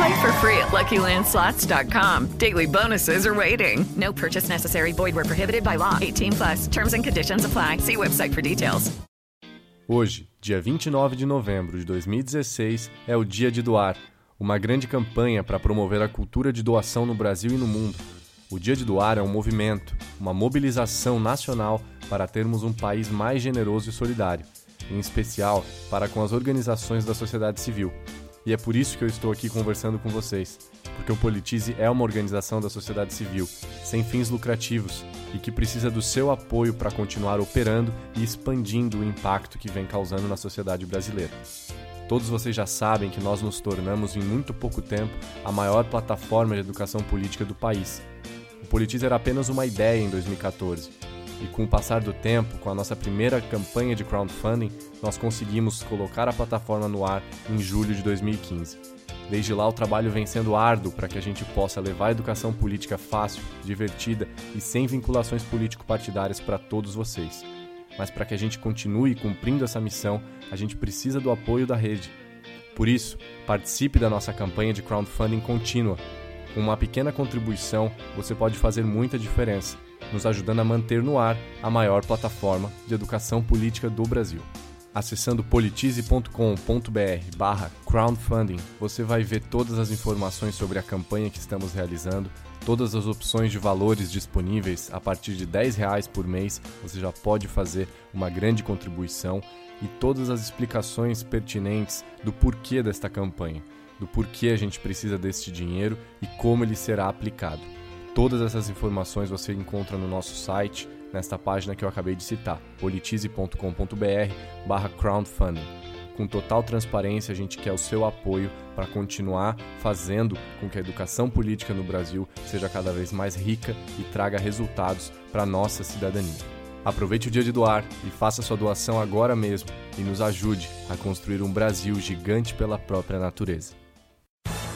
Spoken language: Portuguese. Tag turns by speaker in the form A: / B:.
A: Play for free at LuckyLandSlots.com. Daily bonuses are waiting. No purchase necessary. Void where prohibited by law. 18 plus. Terms and conditions apply. See website for details.
B: Hoje, dia 29 de novembro de 2016, é o Dia de Doar, uma grande campanha para promover a cultura de doação no Brasil e no mundo. O Dia de Doar é um movimento, uma mobilização nacional para termos um país mais generoso e solidário, em especial para com as organizações da sociedade civil. E é por isso que eu estou aqui conversando com vocês, porque o Politize é uma organização da sociedade civil, sem fins lucrativos, e que precisa do seu apoio para continuar operando e expandindo o impacto que vem causando na sociedade brasileira. Todos vocês já sabem que nós nos tornamos em muito pouco tempo a maior plataforma de educação política do país. O Politize era apenas uma ideia em 2014 e com o passar do tempo, com a nossa primeira campanha de crowdfunding, nós conseguimos colocar a plataforma no ar em julho de 2015. Desde lá, o trabalho vem sendo árduo para que a gente possa levar a educação política fácil, divertida e sem vinculações político-partidárias para todos vocês. Mas para que a gente continue cumprindo essa missão, a gente precisa do apoio da rede. Por isso, participe da nossa campanha de crowdfunding contínua. Com uma pequena contribuição, você pode fazer muita diferença nos ajudando a manter no ar a maior plataforma de educação política do Brasil. Acessando politize.com.br barra crowdfunding, você vai ver todas as informações sobre a campanha que estamos realizando, todas as opções de valores disponíveis. A partir de R$ reais por mês, você já pode fazer uma grande contribuição e todas as explicações pertinentes do porquê desta campanha, do porquê a gente precisa deste dinheiro e como ele será aplicado. Todas essas informações você encontra no nosso site, nesta página que eu acabei de citar, politize.com.br barra crowdfunding. Com total transparência, a gente quer o seu apoio para continuar fazendo com que a educação política no Brasil seja cada vez mais rica e traga resultados para a nossa cidadania. Aproveite o dia de doar e faça sua doação agora mesmo e nos ajude a construir um Brasil gigante pela própria natureza.